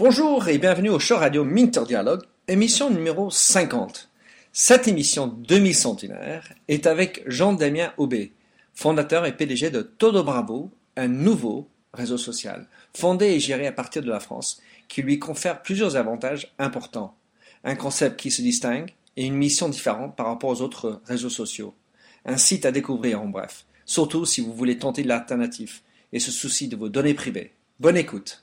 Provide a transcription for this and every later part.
Bonjour et bienvenue au show radio Minter Dialogue, émission numéro 50. Cette émission demi-centenaire est avec Jean-Damien Aubé, fondateur et PDG de Todo Bravo, un nouveau réseau social, fondé et géré à partir de la France, qui lui confère plusieurs avantages importants. Un concept qui se distingue et une mission différente par rapport aux autres réseaux sociaux. Un site à découvrir en bref, surtout si vous voulez tenter l'alternative et se soucier de vos données privées. Bonne écoute.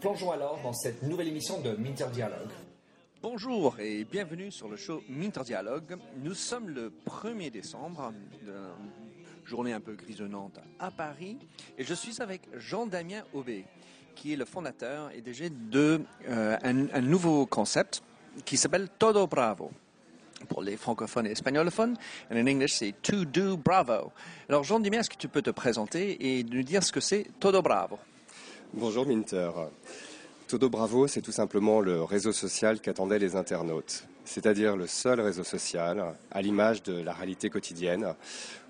Plongeons alors dans cette nouvelle émission de Minter Dialogue. Bonjour et bienvenue sur le show Minter Dialogue. Nous sommes le 1er décembre, journée un peu grisonnante à Paris, et je suis avec Jean-Damien Aubé, qui est le fondateur et DG de euh, un, nouveau concept qui s'appelle Todo Bravo pour les francophones et espagnolophones. Et en anglais, c'est To Do Bravo. Alors, Jean-Damien, est-ce que tu peux te présenter et nous dire ce que c'est Todo Bravo? Bonjour Minter. Todo Bravo, c'est tout simplement le réseau social qu'attendaient les internautes, c'est-à-dire le seul réseau social, à l'image de la réalité quotidienne,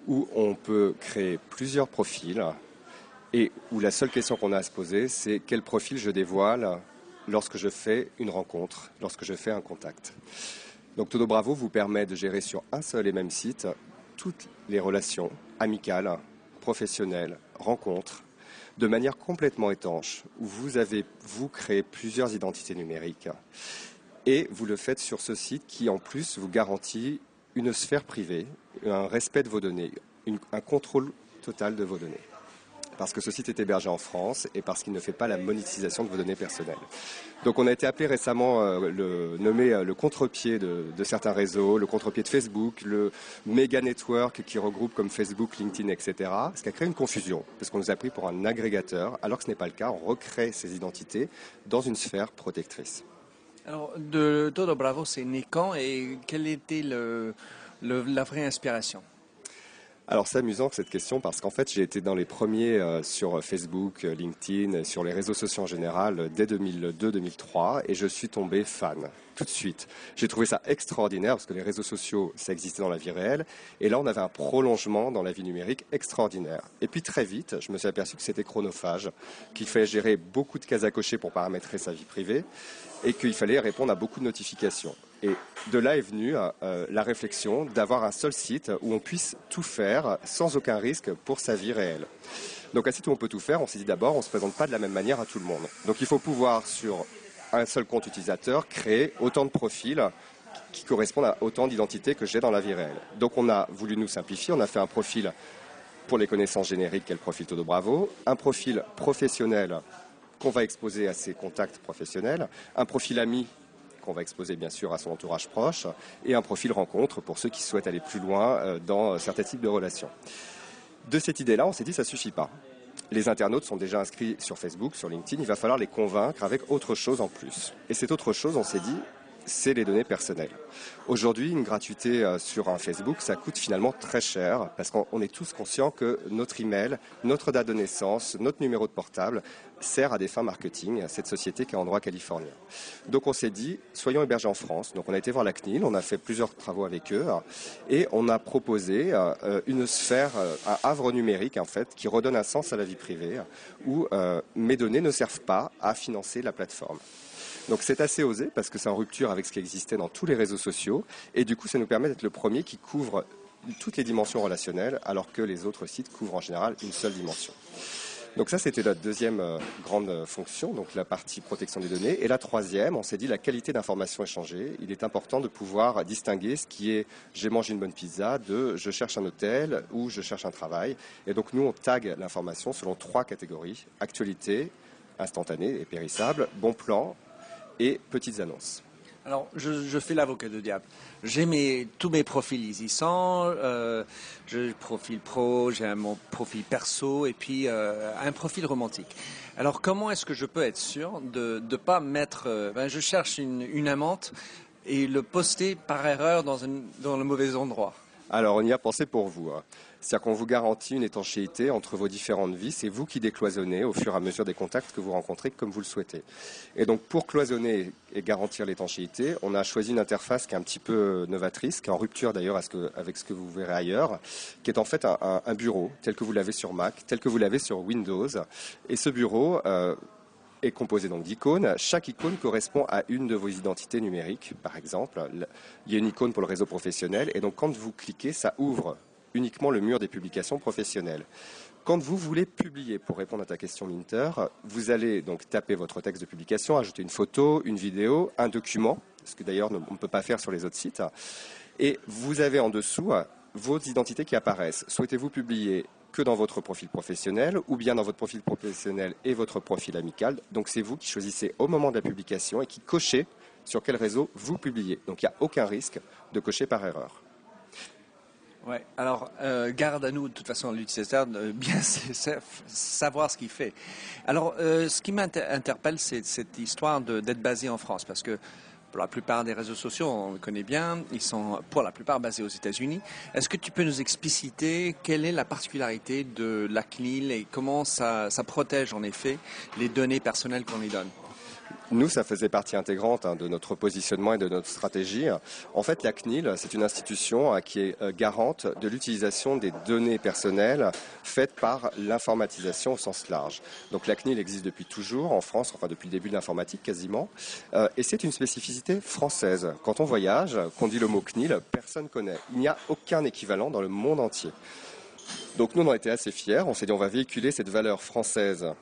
où on peut créer plusieurs profils et où la seule question qu'on a à se poser, c'est quel profil je dévoile lorsque je fais une rencontre, lorsque je fais un contact. Donc Todo Bravo vous permet de gérer sur un seul et même site toutes les relations amicales, professionnelles, rencontres, de manière complètement étanche, vous avez, vous, créé plusieurs identités numériques. Et vous le faites sur ce site qui, en plus, vous garantit une sphère privée, un respect de vos données, un contrôle total de vos données parce que ce site est hébergé en France et parce qu'il ne fait pas la monétisation de vos données personnelles. Donc on a été appelé récemment euh, le nommé euh, le contre-pied de, certains réseaux, le contre-pied de Facebook, le méga network qui regroupe comme Facebook, LinkedIn, etc. Ce qui a créé une confusion parce qu'on nous a pris pour un agrégateur alors que ce n'est pas le cas. On recrée ces identités dans une sphère protectrice. Alors de Todo Bravo, c'est né quand et quelle était la vraie inspiration? Alors c'est amusant cette question parce qu'en fait j'ai été dans les premiers euh, sur Facebook, euh, LinkedIn, sur les réseaux sociaux en général euh, dès 2002-2003 et je suis tombé fan tout de suite. J'ai trouvé ça extraordinaire parce que les réseaux sociaux ça existait dans la vie réelle et là on avait un prolongement dans la vie numérique extraordinaire. Et puis très vite je me suis aperçu que c'était chronophage, qu'il fallait gérer beaucoup de cases à cocher pour paramétrer sa vie privée et qu'il fallait répondre à beaucoup de notifications. Et de là est venue euh, la réflexion d'avoir un seul site où on puisse tout faire sans aucun risque pour sa vie réelle. Donc un site où on peut tout faire, on s'est dit d'abord, on ne se présente pas de la même manière à tout le monde. Donc il faut pouvoir sur un seul compte utilisateur créer autant de profils qui correspondent à autant d'identités que j'ai dans la vie réelle. Donc on a voulu nous simplifier, on a fait un profil pour les connaissances génériques, quel profil Todo Bravo, un profil professionnel qu'on va exposer à ses contacts professionnels, un profil ami qu'on va exposer bien sûr à son entourage proche, et un profil rencontre pour ceux qui souhaitent aller plus loin euh, dans certains types de relations. De cette idée-là, on s'est dit ça suffit pas. Les internautes sont déjà inscrits sur Facebook, sur LinkedIn, il va falloir les convaincre avec autre chose en plus. Et cette autre chose, on s'est dit, c'est les données personnelles. Aujourd'hui, une gratuité euh, sur un Facebook, ça coûte finalement très cher parce qu'on est tous conscients que notre email, notre date de naissance, notre numéro de portable sert à des fins marketing à cette société qui est en droit californien. Donc on s'est dit, soyons hébergés en France. Donc on a été voir la CNIL, on a fait plusieurs travaux avec eux et on a proposé euh, une sphère, euh, un havre numérique en fait, qui redonne un sens à la vie privée où mes données ne servent pas à financer la plateforme. Donc c'est assez osé parce que c'est en rupture avec ce qui existait dans tous les réseaux sociaux et du coup ça nous permet d'être le premier qui couvre toutes les dimensions relationnelles alors que les autres sites couvrent en général une seule dimension. Donc ça, c'était la deuxième euh, grande fonction, donc la partie protection des données. Et la troisième, on s'est dit la qualité d'information échangée. Il est important de pouvoir distinguer ce qui est j'ai mangé une bonne pizza de je cherche un hôtel ou je cherche un travail. Et donc nous, on tag l'information selon trois catégories actualité, instantanée et périssable, bon plan et petites annonces. Alors, je, fais l'avocat de diable. J'ai tous mes profils ici Euh, j'ai profil pro, j'ai mon profil perso et puis euh, un profil romantique. Alors, comment est-ce que je peux être sûr de ne pas mettre... Euh, ben, je cherche une, une, amante et le poster par erreur dans, dans le mauvais endroit? Alors, on y a pensé pour vous. Hein. C'est-à-dire qu'on vous garantit une étanchéité entre vos différentes vies. C'est vous qui décloisonnez au fur et à mesure des contacts que vous rencontrez comme vous le souhaitez. Et donc, pour cloisonner et garantir l'étanchéité, on a choisi une interface qui est un petit peu novatrice, qui est en rupture d'ailleurs avec ce que vous verrez ailleurs, qui est en fait un, bureau tel que vous l'avez sur Mac, tel que vous l'avez sur Windows. Et ce bureau, euh, est composé donc d'icônes. Chaque icône correspond à une de vos identités numériques, par exemple. Il y a une icône pour le réseau professionnel, et donc quand vous cliquez, ça ouvre uniquement le mur des publications professionnelles. Quand vous voulez publier, pour répondre à ta question Minter, vous allez donc taper votre texte de publication, ajouter une photo, une vidéo, un document, ce que d'ailleurs on ne peut pas faire sur les autres sites, et vous avez en dessous vos identités qui apparaissent. Souhaitez-vous publier que dans votre profil professionnel ou bien dans votre profil professionnel et votre profil amical? Donc c'est vous qui choisissez au moment de la publication et qui cochez sur quel réseau vous publiez. Donc il n'y a aucun risque de cocher par erreur. Ouais. Alors, euh, garde à nous, de toute façon, l'utilisateur, de bien savoir ce qu'il fait. Alors, euh, ce qui m'interpelle, c'est cette histoire d'être basé en France, parce que pour la plupart des réseaux sociaux, on le connaît bien, ils sont pour la plupart basés aux États-Unis. Est-ce que tu peux nous expliciter quelle est la particularité de la CNIL et comment ça, protège en effet les données personnelles qu'on y donne? Nous, ça faisait partie intégrante hein, de notre positionnement et de notre stratégie. En fait, la CNIL, c'est une institution hein, qui est euh, garante de l'utilisation des données personnelles faites par l'informatisation au sens large. Donc la CNIL existe depuis toujours en France, enfin depuis le début de l'informatique quasiment, euh, et c'est une spécificité française. Quand on voyage, qu'on dit le mot CNIL, personne ne connaît. Il n'y a aucun équivalent dans le monde entier. Donc nous, on a été assez fiers. On s'est dit, on va véhiculer cette valeur française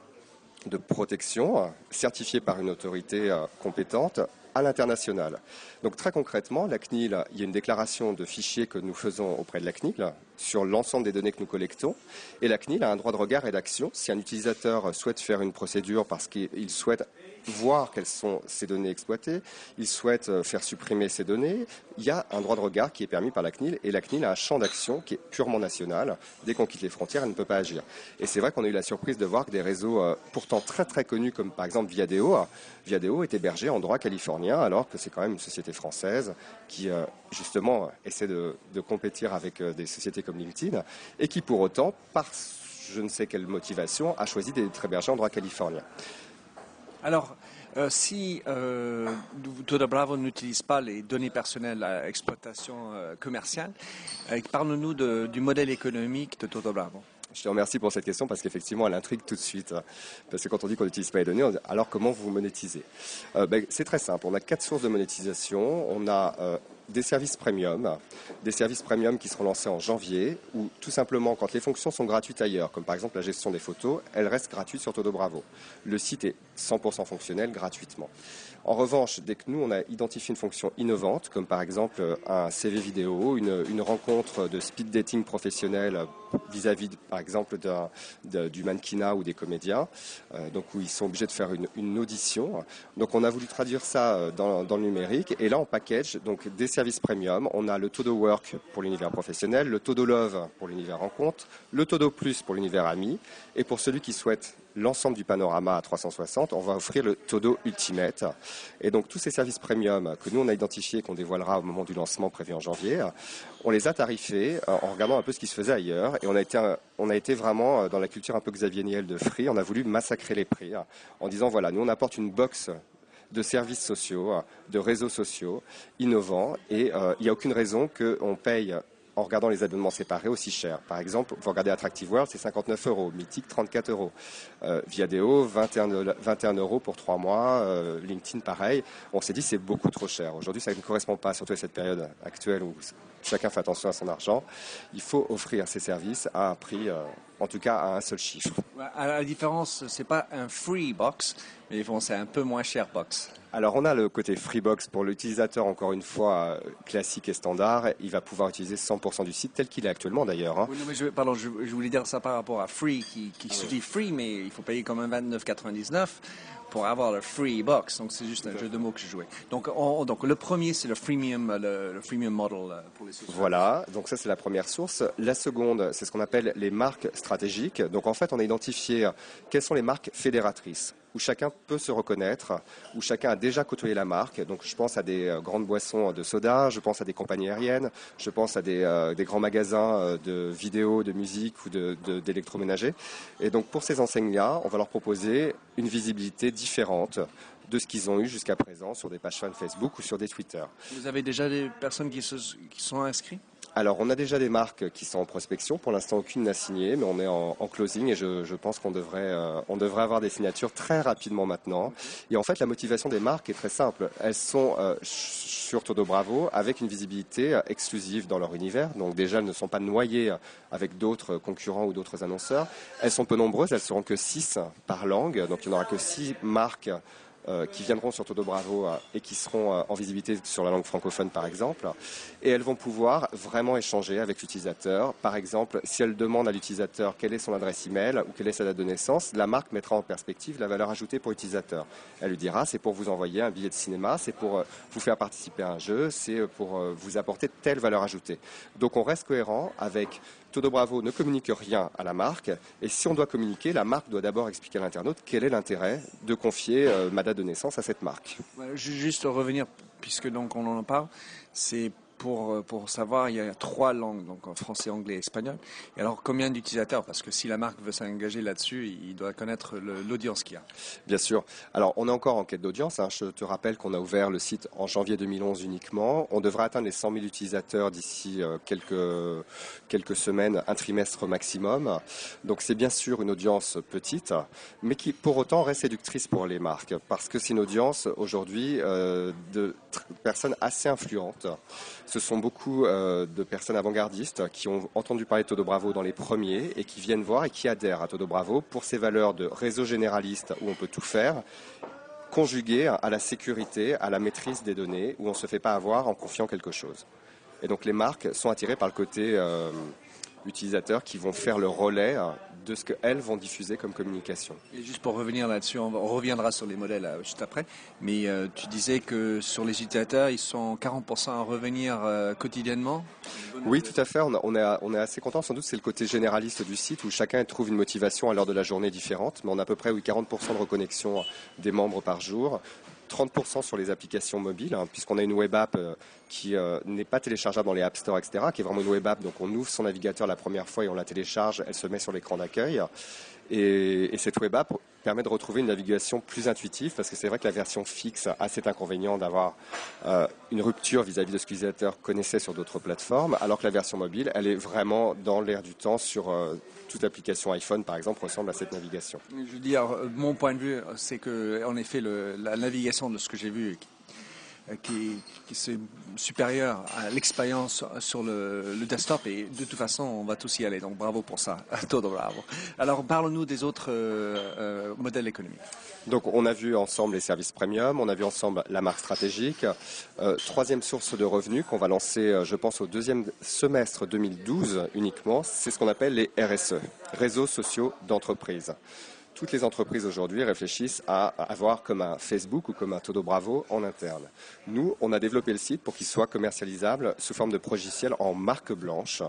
de protection certifiée par une autorité euh, compétente à l'international. Donc très concrètement, la CNIL, il y a une déclaration de fichiers que nous faisons auprès de la CNIL sur l'ensemble des données que nous collectons. Et la CNIL a un droit de regard et d'action. Si un utilisateur souhaite faire une procédure parce qu'il souhaite voir quelles sont ces données exploitées, il souhaite euh, faire supprimer ces données, il y a un droit de regard qui est permis par la CNIL et la CNIL a un champ d'action qui est purement national. Dès qu'on quitte les frontières, elle ne peut pas agir. Et c'est vrai qu'on a eu la surprise de voir que des réseaux euh, pourtant très très connus comme par exemple Viadeo, Viadeo est hébergé en droit californien alors que c'est quand même une société française qui euh, justement essaie de compétir avec des sociétés comme LinkedIn et qui pour autant, par je ne sais quelle motivation, a choisi d'être hébergé en droit californien. Alors, euh, si euh, Todo Bravo n'utilise pas les données personnelles à exploitation euh, commerciale, euh, parle-nous du modèle économique de Todo Bravo. Je te remercie pour cette question parce qu'effectivement, elle intrigue tout de suite. Parce que quand on dit qu'on n'utilise pas les données, on dit, alors comment vous monétisez? Ben, C'est très simple. On a quatre sources de monétisation. On a des services premium, des services premium qui seront lancés en janvier, ou tout simplement quand les fonctions sont gratuites ailleurs, comme par exemple la gestion des photos, elles restent gratuites sur Todo Bravo. Le site est 100% fonctionnel gratuitement. En revanche, dès que nous, on a identifié une fonction innovante, comme par exemple euh, un CV vidéo, une, rencontre de speed dating professionnel vis-à-vis, par exemple, du mannequinat ou des comédiens, euh, donc où ils sont obligés de faire une, audition. Donc on a voulu traduire ça euh, dans, le numérique, et là, en package, donc des services premium, on a le Todo Work pour l'univers professionnel, le Todo Love pour l'univers rencontre, le Todo Plus pour l'univers ami, et pour celui qui souhaite l'ensemble du panorama à 360, on va offrir le Todo Ultimate. Et donc tous ces services premium que nous on a identifiés, qu'on dévoilera au moment du lancement prévu en janvier, on les a tarifés euh, en regardant un peu ce qui se faisait ailleurs. Et on a été, on a été vraiment euh, dans la culture un peu Xavier Niel de Free. On a voulu massacrer les prix en disant voilà, nous on apporte une box de services sociaux, de réseaux sociaux innovants et euh, il n'y a aucune raison qu'on paye en regardant les abonnements séparés aussi cher. Par exemple, vous regardez Attractive World, c'est 59 euros, Mythique 34 euros, euh, Viadeo 21, 21 euros pour trois mois, euh, LinkedIn pareil. On s'est dit c'est beaucoup trop cher. Aujourd'hui, ça ne correspond pas, surtout à cette période actuelle où chacun fait attention à son argent. Il faut offrir ces services à un prix euh, en tout cas à un seul chiffre. À la différence, c'est pas un free box, mais c'est un peu moins cher box. Alors on a le côté Freebox pour l'utilisateur encore une fois classique et standard. Il va pouvoir utiliser 100% du site tel qu'il est actuellement d'ailleurs. Hein. je, pardon, je, voulais dire ça par rapport à Free qui, qui ah se dit Free mais il faut payer quand même 29,99 pour avoir le free box. Donc, c'est juste un jeu de mots que je jouais. Donc, donc le premier, c'est le freemium, le, freemium model euh, pour les sources. Voilà. Donc, ça, c'est la première source. La seconde, c'est ce qu'on appelle les marques stratégiques. Donc, en fait, on a identifié quelles sont les marques fédératrices où chacun peut se reconnaître, où chacun a déjà côtoyé la marque. Donc je pense à des euh, grandes boissons de soda, je pense à des compagnies aériennes, je pense à des, euh, grands magasins euh, de vidéos, de musique ou d'électroménager. Et donc pour ces enseignes-là, on va leur proposer une visibilité différente de ce qu'ils ont eu jusqu'à présent sur des pages fans Facebook ou sur des Twitter. Vous avez déjà des personnes qui sont inscrites? Alors, on a déjà des marques qui sont en prospection. Pour l'instant, aucune n'a signé, mais on est en, closing et je, pense qu'on devrait, euh, on devrait avoir des signatures très rapidement maintenant. Et en fait, la motivation des marques est très simple. Elles sont euh, sur Todo Bravo avec une visibilité euh, exclusive dans leur univers. Donc déjà, elles ne sont pas noyées avec d'autres concurrents ou d'autres annonceurs. Elles sont peu nombreuses, elles seront que 6 par langue. Donc il n'y en aura que 6 marques euh, qui viendront sur Todo Bravo euh, et qui seront euh, en visibilité sur la langue francophone par exemple. Et elles vont pouvoir vraiment échanger avec l'utilisateur. Par exemple, si elle demande à l'utilisateur quelle est son adresse email ou quelle est sa date de naissance, la marque mettra en perspective la valeur ajoutée pour l'utilisateur. Elle lui dira c'est pour vous envoyer un billet de cinéma, c'est pour vous faire participer à un jeu, c'est pour vous apporter telle valeur ajoutée. Donc on reste cohérent avec Todo Bravo ne communique rien à la marque. Et si on doit communiquer, la marque doit d'abord expliquer à l'internaute quel est l'intérêt de confier euh, ma date de naissance à cette marque. Juste revenir, puisque donc on en parle, c'est pour, euh, pour savoir, il y a trois langues, donc français, anglais et espagnol. Et alors, combien d'utilisateurs? Parce que si la marque veut s'engager là-dessus, il doit connaître l'audience qu'il y a. Bien sûr. Alors, on est encore en quête d'audience. Hein. Je te rappelle qu'on a ouvert le site en janvier 2011 uniquement. On devrait atteindre les 100 000 utilisateurs d'ici euh, quelques, quelques semaines, un trimestre maximum. Donc, c'est bien sûr une audience petite, mais qui pour autant reste séductrice pour les marques. Parce que c'est une audience aujourd'hui euh, de personnes assez influentes ce sont beaucoup euh, de personnes avant-gardistes qui ont entendu parler de Todo Bravo dans les premiers et qui viennent voir et qui adhèrent à Todo Bravo pour ses valeurs de réseau généraliste où on peut tout faire, conjuguées à la sécurité, à la maîtrise des données, où on ne se fait pas avoir en confiant quelque chose. Et donc les marques sont attirées par le côté euh, utilisateur qui vont faire le relais de ce qu'elles vont diffuser comme communication. Et juste pour revenir là-dessus, on, reviendra sur les modèles euh, juste après, mais euh, tu disais que sur les utilisateurs, ils sont 40% à revenir euh, quotidiennement Oui, tout à fait. On, est, on est assez content. Sans doute, c'est le côté généraliste du site où chacun trouve une motivation à l'heure de la journée différente, mais on a à peu près oui, 40% de reconnexion des membres par jour. 30% sur les applications mobiles, hein, puisqu'on a une web app euh, qui euh, n'est pas téléchargeable dans les App Store, etc., qui est vraiment une web app. Donc on ouvre son navigateur la première fois et on la télécharge, elle se met sur l'écran d'accueil. Et, cette web app permet de retrouver une navigation plus intuitive parce que c'est vrai que la version fixe a cet inconvénient d'avoir euh, une rupture vis-à-vis de ce que l'utilisateur connaissait sur d'autres plateformes, alors que la version mobile, elle est vraiment dans l'air du temps sur toute application iPhone, par exemple, ressemble à cette navigation. Je veux dire, mon point de vue, c'est que, en effet, la navigation de ce que j'ai vu euh, qui, qui est supérieur à l'expérience sur le, desktop. Et de toute façon on va tous y aller. Donc bravo pour ça. Todo bravo. Alors parle-nous des autres euh, euh, modèles économiques. Donc on a vu ensemble les services premium on a vu ensemble la marque stratégique. Troisième source de revenus qu'on va lancer je pense au deuxième semestre 2012 uniquement c'est ce qu'on appelle les RSE réseaux sociaux d'entreprise toutes les entreprises aujourd'hui réfléchissent à avoir comme un Facebook ou comme un Todo Bravo en interne. Nous, on a développé le site pour qu'il soit commercialisable sous forme de logiciel en marque blanche,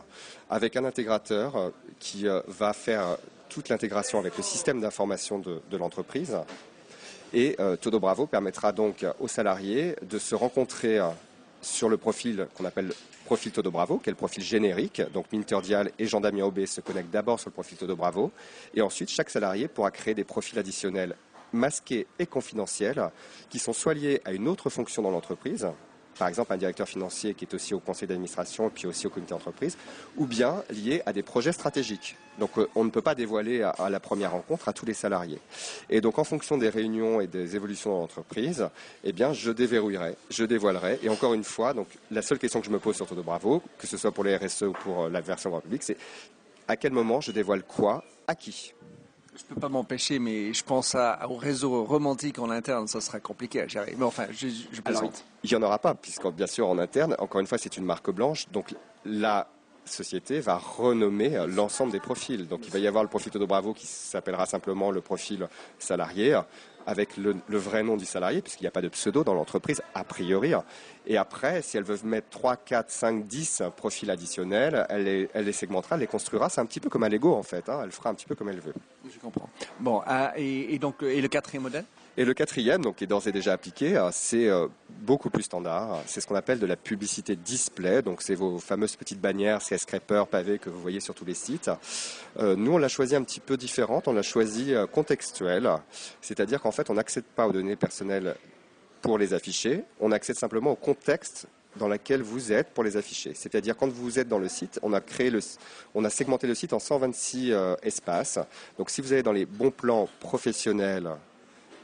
avec un intégrateur euh, qui euh, va faire toute l'intégration avec le système d'information de, l'entreprise. Et euh, Todo Bravo permettra donc aux salariés de se rencontrer sur le profil qu'on appelle profil Todo Bravo, qui est le profil générique. Donc Minter Dial et Jean-Damien Aubé se connectent d'abord sur le profil Todo Bravo. Et ensuite, chaque salarié pourra créer des profils additionnels masqués et confidentiels qui sont soit liés à une autre fonction dans l'entreprise, par exemple un directeur financier qui est aussi au conseil d'administration et puis aussi au comité d'entreprise, ou bien lié à des projets stratégiques. Donc euh, on ne peut pas dévoiler à, la première rencontre à tous les salariés. Et donc en fonction des réunions et des évolutions de l'entreprise, eh bien je déverrouillerai, je dévoilerai. Et encore une fois, donc la seule question que je me pose sur Todo Bravo, que ce soit pour les RSE ou pour euh, la version grand public, c'est À quel moment je dévoile quoi À qui? Je ne peux pas m'empêcher, mais je pense à, au réseau romantique en interne, ça sera compliqué à gérer. Mais enfin, je, je plaisante. il n'y en aura pas, puisque bien sûr en interne, encore une fois, c'est une marque blanche. Donc la société va renommer l'ensemble des profils. Donc il va y avoir le profil Todo Bravo qui s'appellera simplement le profil salarié avec le, vrai nom du salarié, puisqu'il n'y a pas de pseudo dans l'entreprise, a priori. Et après, si elle veut mettre 3, 4, 5, 10 profils additionnels, elle les, elle les segmentera, elle les construira. C'est un petit peu comme un Lego, en fait. Hein. Elle fera un petit peu comme elle veut. Je comprends. Bon, ah, et, donc, et le quatrième modèle? Et le quatrième, donc, qui est d'ores et déjà appliqué, euh, c'est euh, beaucoup plus standard. C'est ce qu'on appelle de la publicité display. Donc, c'est vos fameuses petites bannières CS Scraper, pavés que vous voyez sur tous les sites. Euh, nous, on l'a choisi un petit peu différente. On l'a choisi contextuel. C'est-à-dire qu'en fait, on n'accède pas aux données personnelles pour les afficher. On accède simplement au contexte dans lequel vous êtes pour les afficher. C'est-à-dire quand vous êtes dans le site, on a créé le, on a segmenté le site en 126 espaces. Donc si vous allez dans les bons plans professionnels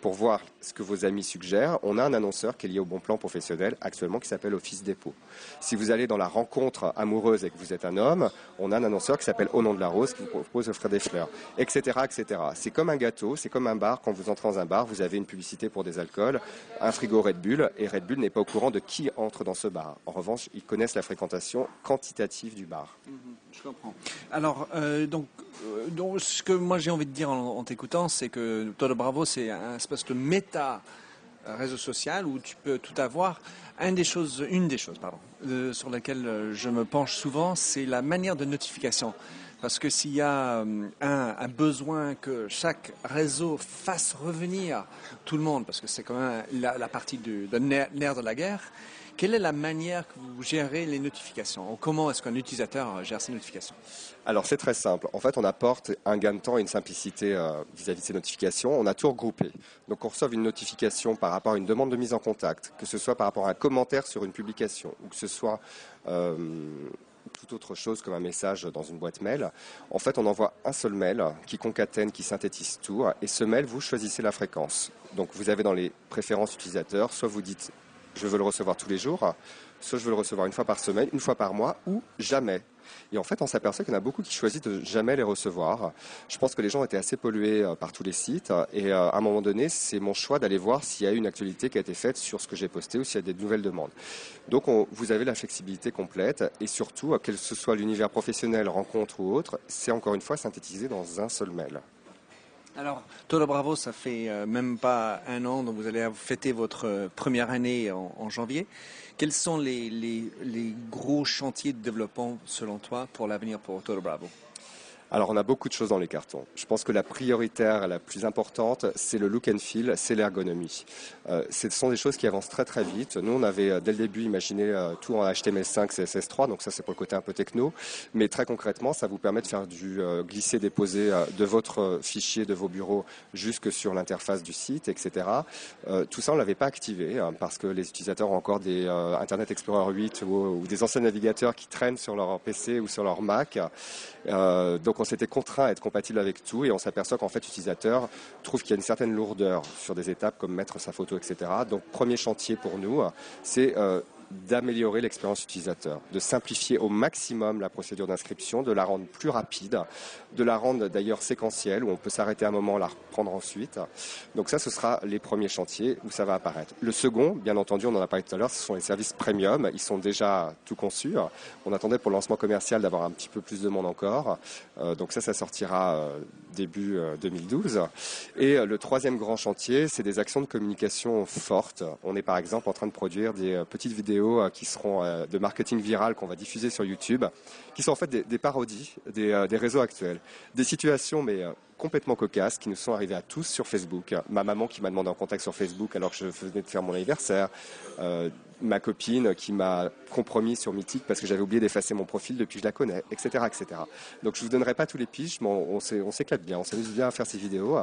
pour voir ce que vos amis suggèrent, on a un annonceur qui est lié au bon plan professionnel actuellement qui s'appelle Office Dépôt. Si vous allez dans la rencontre amoureuse et que vous êtes un homme, on a un annonceur qui s'appelle Au nom de la rose qui vous propose d'offrir des fleurs, etc., etc. C'est comme un gâteau, c'est comme un bar. Quand vous entrez dans un bar, vous avez une publicité pour des alcools, un frigo Red Bull, et Red Bull n'est pas au courant de qui entre dans ce bar. En revanche, ils connaissent la fréquentation quantitative du bar. Mhm, je comprends. Alors, euh, donc, euh, donc, ce que moi j'ai envie de dire en, t'écoutant, c'est que Todo Bravo, c'est un espèce de méta réseau social où tu peux tout avoir. Une des choses, pardon, sur laquelle euh, je me penche souvent, c'est la manière de notification. Parce que s'il y a euh, un, besoin que chaque réseau fasse revenir tout le monde, parce que c'est quand même la, partie de nerf de la guerre, quelle est la manière que vous gérez les notifications Comment est-ce qu'un utilisateur gère ses notifications? Alors c'est très simple. En fait, on apporte un gain de temps et une simplicité euh, vis-à-vis de ces notifications. On a tout regroupé. Donc on reçoit une notification par rapport à une demande de mise en contact, que ce soit par rapport à un commentaire sur une publication ou que ce soit euh, tout autre chose comme un message dans une boîte mail. En fait, on envoie un seul mail qui concatène, qui synthétise tout. Et ce mail, vous choisissez la fréquence. Donc vous avez dans les préférences utilisateurs, soit vous dites je veux le recevoir tous les jours, soit je veux le recevoir une fois par semaine, une fois par mois, ou jamais. Et en fait, on s'aperçoit qu'il y en a beaucoup qui choisissent de jamais les recevoir. Je pense que les gens étaient assez pollués euh, par tous les sites. Et euh, à un moment donné, c'est mon choix d'aller voir s'il y a une actualité qui a été faite sur ce que j'ai posté ou s'il y a des nouvelles demandes. Donc, vous avez la flexibilité complète. Et surtout, quel que ce soit l'univers professionnel, rencontre ou autre, c'est encore une fois synthétisé dans un seul mail. Alors, Todo Bravo, ça fait euh, même pas un an, donc vous allez fêter votre euh, première année en, janvier. Quels sont les, gros chantiers de développement, selon toi, pour l'avenir pour Todo Bravo? Alors on a beaucoup de choses dans les cartons. Je pense que la prioritaire, la plus importante, c'est le look and feel, c'est l'ergonomie. Euh, ce sont des choses qui avancent très très vite. Nous on avait euh, dès le début imaginé euh, tout en HTML5, CSS3, donc ça c'est pour le côté un peu techno. Mais très concrètement, ça vous permet de faire du glisser déposer de votre fichier de vos bureaux jusque sur l'interface du site, etc. tout ça on l'avait pas activé hein, parce que les utilisateurs ont encore des Internet Explorer 8 ou, des anciens navigateurs qui traînent sur leur PC ou sur leur Mac. donc on s'était contraint à être compatible avec tout et on s'aperçoit qu'en fait l'utilisateur trouve qu'il y a une certaine lourdeur sur des étapes comme mettre sa photo, etc. Donc premier chantier pour nous, c'est euh, d'améliorer l'expérience utilisateur, de simplifier au maximum la procédure d'inscription, de la rendre plus rapide, de la rendre d'ailleurs séquentielle, où on peut s'arrêter un moment, la reprendre ensuite. Donc ça, ce sera les premiers chantiers où ça va apparaître. Le second, bien entendu, on en a parlé tout à l'heure, ce sont les services premium. Ils sont déjà tout conçus. On attendait pour le lancement commercial d'avoir un petit peu plus de monde encore. Euh, donc ça, ça sortira euh, début 2012. Euh, Et le troisième grand chantier, c'est des actions de communication fortes. On est par exemple en train de produire des petites vidéos euh, qui seront euh, de marketing viral qu'on va diffuser sur YouTube, qui sont en fait des, parodies euh, des, réseaux actuels. Des situations, mais complètement cocasses qui nous sont arrivées à tous sur Facebook. Ma maman qui m'a demandé en contact sur Facebook alors que je venais de faire mon anniversaire. Ma copine qui m'a compromis sur Mythique parce que j'avais oublié d'effacer mon profil depuis que je la connais, etc. etc. Donc je ne vous donnerai pas tous les piges, mais on, s'éclate bien, on s'amuse bien à faire ces vidéos.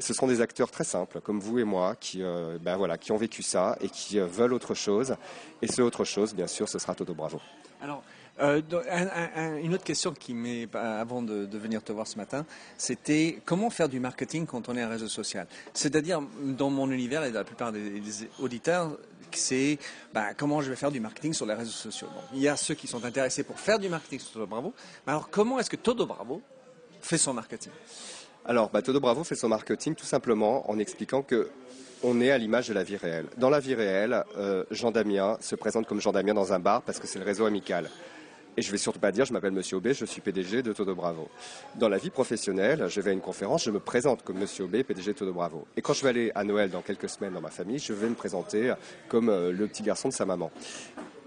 Ce sont des acteurs très simples, comme vous et moi, qui, ben voilà, qui ont vécu ça et qui veulent autre chose. Et ce autre chose, bien sûr, ce sera Toto Bravo. Alors, euh, une autre question qui m'est avant de, venir te voir ce matin, c'était comment faire du marketing quand on est un réseau social? C'est-à-dire, dans mon univers et dans la plupart des, auditeurs, c'est bah, comment je vais faire du marketing sur les réseaux sociaux. il y a ceux qui sont intéressés pour faire du marketing sur Todo Bravo. Mais alors, comment est-ce que Todo Bravo fait son marketing? Alors, bah, Todo Bravo fait son marketing tout simplement en expliquant que on est à l'image de la vie réelle. Dans la vie réelle, euh, Jean Damien se présente comme Jean Damien dans un bar parce que c'est le réseau amical. Et je vais surtout pas dire, je m'appelle Monsieur Aubé, je suis PDG de Todo Bravo. Dans la vie professionnelle, je vais à une conférence, je me présente comme Monsieur Aubé, PDG de Todo Bravo. Et quand je vais aller à Noël dans quelques semaines dans ma famille, je vais me présenter comme euh, le petit garçon de sa maman.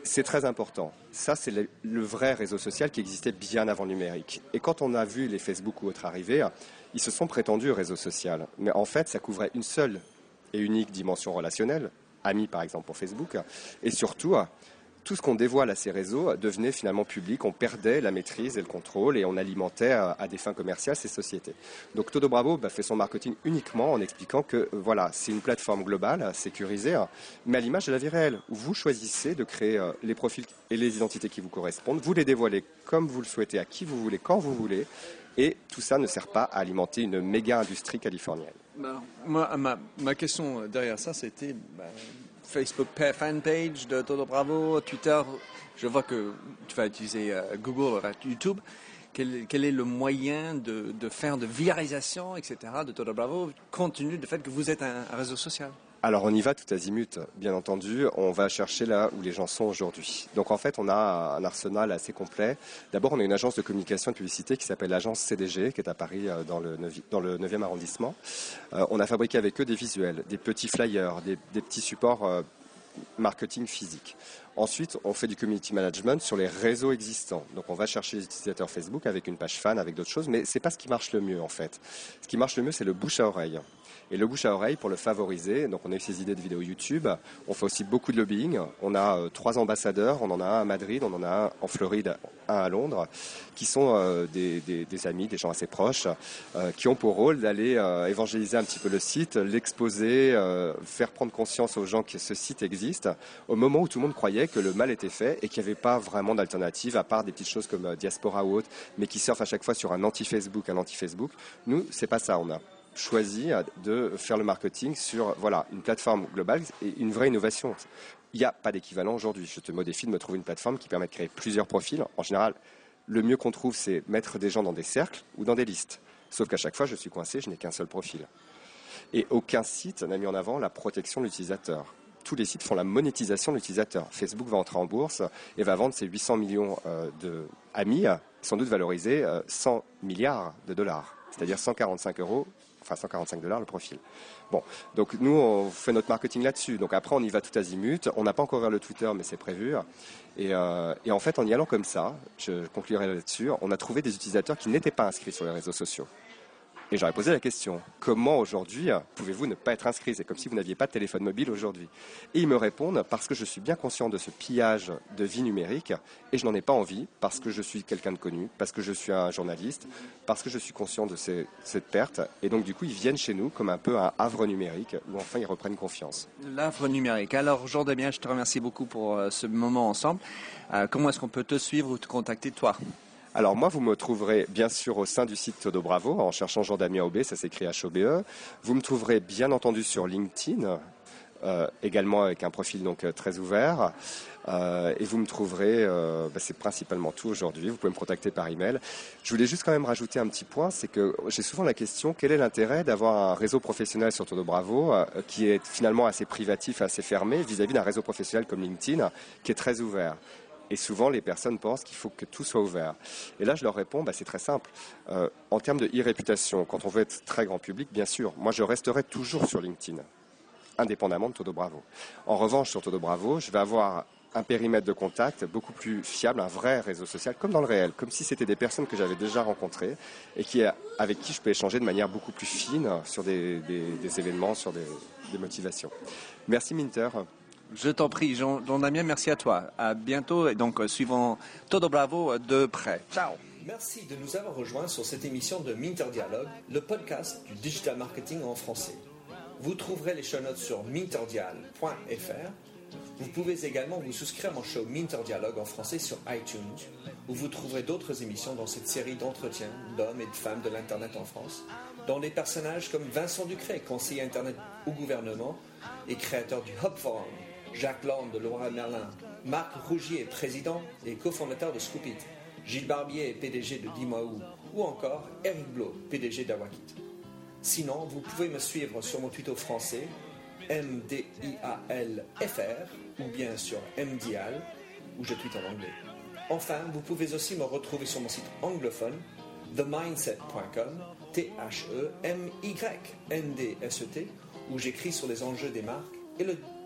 C'est très important. Ça, c'est le, le, vrai réseau social qui existait bien avant le numérique. Et quand on a vu les Facebook ou autres arriver, ils se sont prétendus réseau social. Mais en fait, ça couvrait une seule et unique dimension relationnelle, amis par exemple pour Facebook, et surtout tout ce qu'on dévoile à ces réseaux devenait finalement public, on perdait la maîtrise et le contrôle et on alimentait à, des fins commerciales ces sociétés. Donc Todo Bravo bah, fait son marketing uniquement en expliquant que euh, voilà, c'est une plateforme globale, sécurisée, mais à l'image de la vie réelle, vous choisissez de créer euh, les profils et les identités qui vous correspondent, vous les dévoilez comme vous le souhaitez, à qui vous voulez, quand vous voulez, et tout ça ne sert pas à alimenter une méga industrie californienne. Bah, ma, question derrière ça, c'était bah, Facebook fanpage de Todo Bravo, Twitter. Je vois que tu vas utiliser euh, Google, YouTube. Quel, est le moyen de, faire de viralisation, etc., de Todo Bravo, compte tenu du fait que vous êtes un réseau social? Alors on y va tout azimut, bien entendu. On va chercher là où les gens sont aujourd'hui. Donc en fait, on a un arsenal assez complet. D'abord, on a une agence de communication et de publicité qui s'appelle l'agence CDG, qui est à Paris dans le 9e, arrondissement. Euh, on a fabriqué avec eux des visuels, des petits flyers, des, petits supports euh, marketing physique. Ensuite, on fait du community management sur les réseaux existants. Donc, on va chercher les utilisateurs Facebook avec une page fan, avec d'autres choses, mais c'est pas ce qui marche le mieux en fait. Ce qui marche le mieux, c'est le bouche à oreille. Et le bouche à oreille, pour le favoriser, donc on a eu ces idées de vidéos YouTube. On fait aussi beaucoup de lobbying. On a euh, trois ambassadeurs. On en a un à Madrid, on en a un en Floride, un à Londres, qui sont euh, des, amis, des gens assez proches, euh, qui ont pour rôle d'aller évangéliser un petit peu le site, l'exposer, faire prendre conscience aux gens que ce site existe, au moment où tout le monde croyait que le mal était fait et qu'il n'y avait pas vraiment d'alternative à part des petites choses comme Diaspora ou autre, mais qui surfent à chaque fois sur un anti-Facebook, un anti-Facebook. Nous, c'est pas ça. On a choisi de faire le marketing sur voilà, une plateforme globale et une vraie innovation. Il n'y a pas d'équivalent aujourd'hui. Je te modifie de me trouver une plateforme qui permet de créer plusieurs profils. En général, le mieux qu'on trouve, c'est mettre des gens dans des cercles ou dans des listes. Sauf qu'à chaque fois, je suis coincé, je n'ai qu'un seul profil. Et aucun site n'a mis en avant la protection de l'utilisateur. Tous les sites font la monétisation de l'utilisateur. Facebook va entrer en bourse et va vendre ses 800 millions euh, d'amis, sans doute valorisés 100 euh, milliards de dollars, c'est-à-dire 145 euros enfin 145 dollars le profil. Bon, donc nous on fait notre marketing là-dessus. Donc après on y va tout azimut. On n'a pas encore ouvert le Twitter, mais c'est prévu. Et, euh, et, en fait en y allant comme ça, je conclurai là-dessus, on a trouvé des utilisateurs qui n'étaient pas inscrits sur les réseaux sociaux. Et j'aurais posé la question, comment aujourd'hui pouvez-vous ne pas être inscrit? C'est comme si vous n'aviez pas de téléphone mobile aujourd'hui. Et ils me répondent, parce que je suis bien conscient de ce pillage de vie numérique, et je n'en ai pas envie, parce que je suis quelqu'un de connu, parce que je suis un journaliste, parce que je suis conscient de cette perte. Et donc du coup, ils viennent chez nous comme un peu un havre numérique, où enfin ils reprennent confiance. L'havre numérique. Alors Jean Damien, je te remercie beaucoup pour euh, ce moment ensemble. Euh, comment est-ce qu'on peut te suivre ou te contacter toi? Alors moi, vous me trouverez bien sûr au sein du site Todo Bravo en cherchant Jean-Damien Aubé, ça s'écrit H-O-B-E. Vous me trouverez bien entendu sur LinkedIn, euh, également avec un profil donc euh, très ouvert. Euh, et vous me trouverez, bah, c'est principalement tout aujourd'hui. Vous pouvez me contacter par email. Je voulais juste quand même rajouter un petit point, c'est que j'ai souvent la question quel est l'intérêt d'avoir un réseau professionnel sur Todo Bravo qui est finalement assez privatif, assez fermé vis-à-vis d'un réseau professionnel comme LinkedIn qui est très ouvert? Et souvent, les personnes pensent qu'il faut que tout soit ouvert. Et là, je leur réponds, bah, c'est très simple. Euh, en termes de e-réputation, quand on veut être très grand public, bien sûr, moi, je resterai toujours sur LinkedIn, indépendamment de Todo Bravo. En revanche, sur Todo Bravo, je vais avoir un périmètre de contact beaucoup plus fiable, un vrai réseau social, comme dans le réel, comme si c'était des personnes que j'avais déjà rencontrées et qui, avec qui je peux échanger de manière beaucoup plus fine sur des, événements, sur des, des motivations. Merci Minter. Je t'en prie, Jean, Damien, merci à toi. À bientôt et donc euh, suivant Todo Bravo euh, de près. Ciao. Merci de nous avoir rejoints sur cette émission de Minter Dialogue, le podcast du digital marketing en français. Vous trouverez les show notes sur minterdial.fr. Vous pouvez également vous souscrire à mon show Minter Dialogue en français sur iTunes, où vous trouverez d'autres émissions dans cette série d'entretiens d'hommes et de femmes de l'Internet en France, dont des personnages comme Vincent Ducret, conseiller Internet au gouvernement et créateur du Hub Forum Jacques Land de Laura Merlin, Marc Rougier, président et cofondateur de Scoopit, Gilles Barbier, PDG de Dimaou, ou encore Eric Blo, PDG d'Awakit. Sinon, vous pouvez me suivre sur mon tuto français, MDIALFR, ou bien sur MDIAL, où je tweete en anglais. Enfin, vous pouvez aussi me retrouver sur mon site anglophone, themindset.com, T-H-E-M-Y-N-D-S-E-T, où j'écris sur les enjeux des marques et le